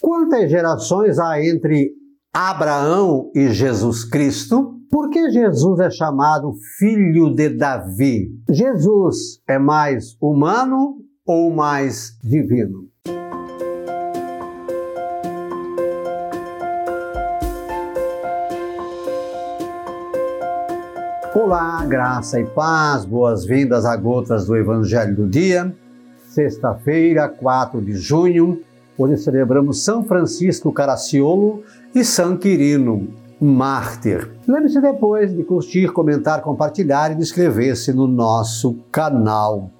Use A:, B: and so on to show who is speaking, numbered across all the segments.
A: Quantas gerações há entre Abraão e Jesus Cristo? Por que Jesus é chamado filho de Davi? Jesus é mais humano ou mais divino? Olá, graça e paz, boas-vindas a Gotas do Evangelho do Dia. Sexta-feira, 4 de junho, Hoje celebramos São Francisco Caraciolo e São Quirino, mártir. Lembre-se depois de curtir, comentar, compartilhar e de inscrever-se no nosso canal.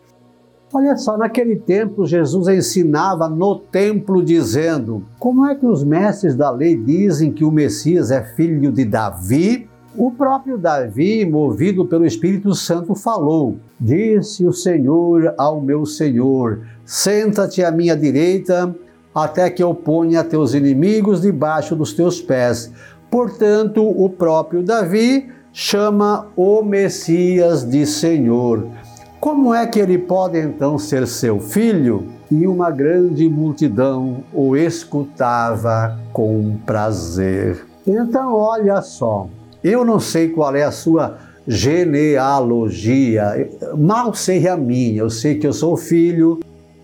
A: Olha só, naquele tempo Jesus ensinava no templo dizendo: Como é que os mestres da lei dizem que o Messias é filho de Davi? O próprio Davi, movido pelo Espírito Santo, falou: Disse o Senhor ao meu Senhor: Senta-te à minha direita até que eu ponha teus inimigos debaixo dos teus pés. Portanto, o próprio Davi chama o Messias de Senhor. Como é que ele pode então ser seu filho? E uma grande multidão o escutava com prazer. Então, olha só, eu não sei qual é a sua genealogia, mal sei a minha, eu sei que eu sou filho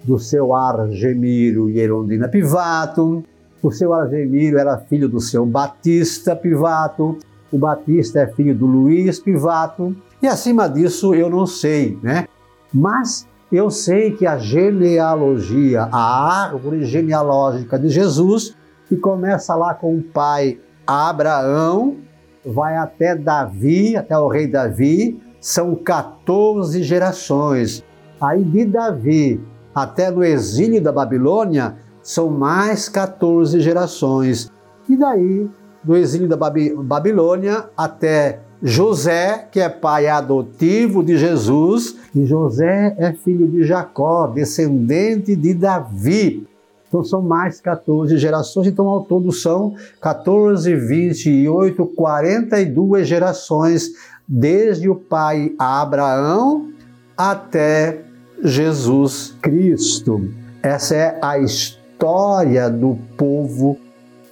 A: do seu Argemiro e Erondina Pivato. O seu Argemiro era filho do seu Batista Pivato. O Batista é filho do Luiz Pivato. E acima disso eu não sei, né? Mas eu sei que a genealogia, a árvore genealógica de Jesus, que começa lá com o pai Abraão, vai até Davi, até o rei Davi, são 14 gerações. Aí de Davi até no exílio da Babilônia, são mais 14 gerações. E daí, do exílio da Babilônia até José, que é pai adotivo de Jesus, e José é filho de Jacó, descendente de Davi. Então são mais 14 gerações, então ao todo são 14, 28, 42 gerações, desde o pai Abraão até Jesus Cristo. Essa é a história do povo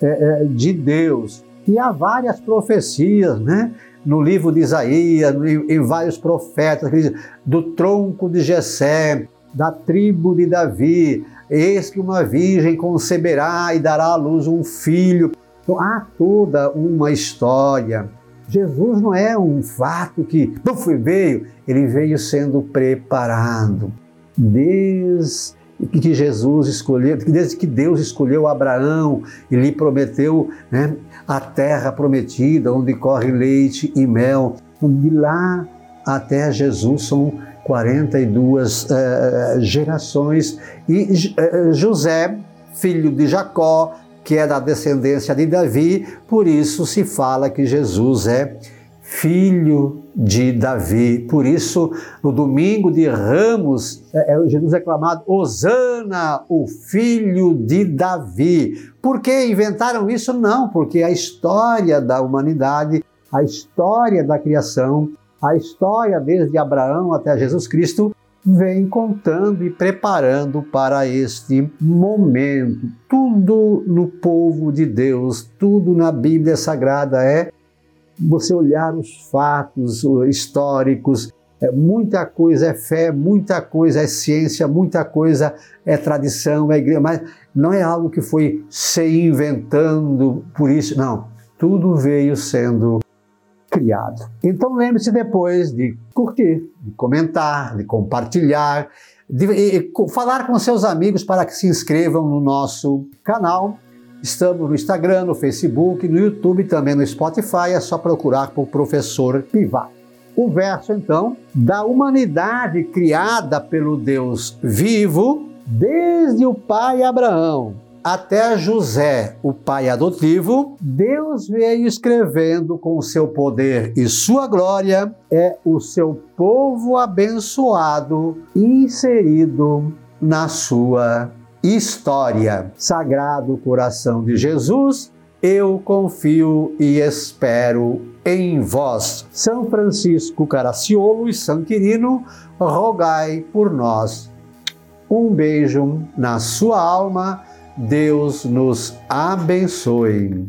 A: é, é, de Deus. E há várias profecias, né? No livro de Isaías, em vários profetas, do tronco de Jessé, da tribo de Davi, eis que uma virgem conceberá e dará à luz um filho. Então, há toda uma história. Jesus não é um fato que foi veio, ele veio sendo preparado desde que Jesus escolheu, desde que Deus escolheu Abraão e lhe prometeu né, a terra prometida, onde corre leite e mel. De lá até Jesus são 42 uh, eh, gerações. E uh, José, filho de Jacó, que é da descendência de Davi, por isso se fala que Jesus é filho de Davi. Por isso, no domingo de Ramos, é, é, Jesus é clamado Osana, o filho de Davi. Por que inventaram isso? Não, porque a história da humanidade, a história da criação, a história desde Abraão até Jesus Cristo vem contando e preparando para este momento. Tudo no povo de Deus, tudo na Bíblia Sagrada é você olhar os fatos históricos, é, muita coisa é fé, muita coisa é ciência, muita coisa é tradição, é igreja, mas não é algo que foi se inventando por isso, não. Tudo veio sendo criado. Então lembre-se depois de curtir, de comentar, de compartilhar, de, de falar com seus amigos para que se inscrevam no nosso canal Estamos no Instagram, no Facebook, no YouTube, também no Spotify. É só procurar por Professor Pivato. O verso, então, da humanidade criada pelo Deus vivo, desde o pai Abraão até José, o pai adotivo, Deus veio escrevendo com seu poder e sua glória, é o seu povo abençoado inserido na sua história. Sagrado coração de Jesus, eu confio e espero em vós. São Francisco Caraciolo e São Quirino, rogai por nós. Um beijo na sua alma Deus nos abençoe.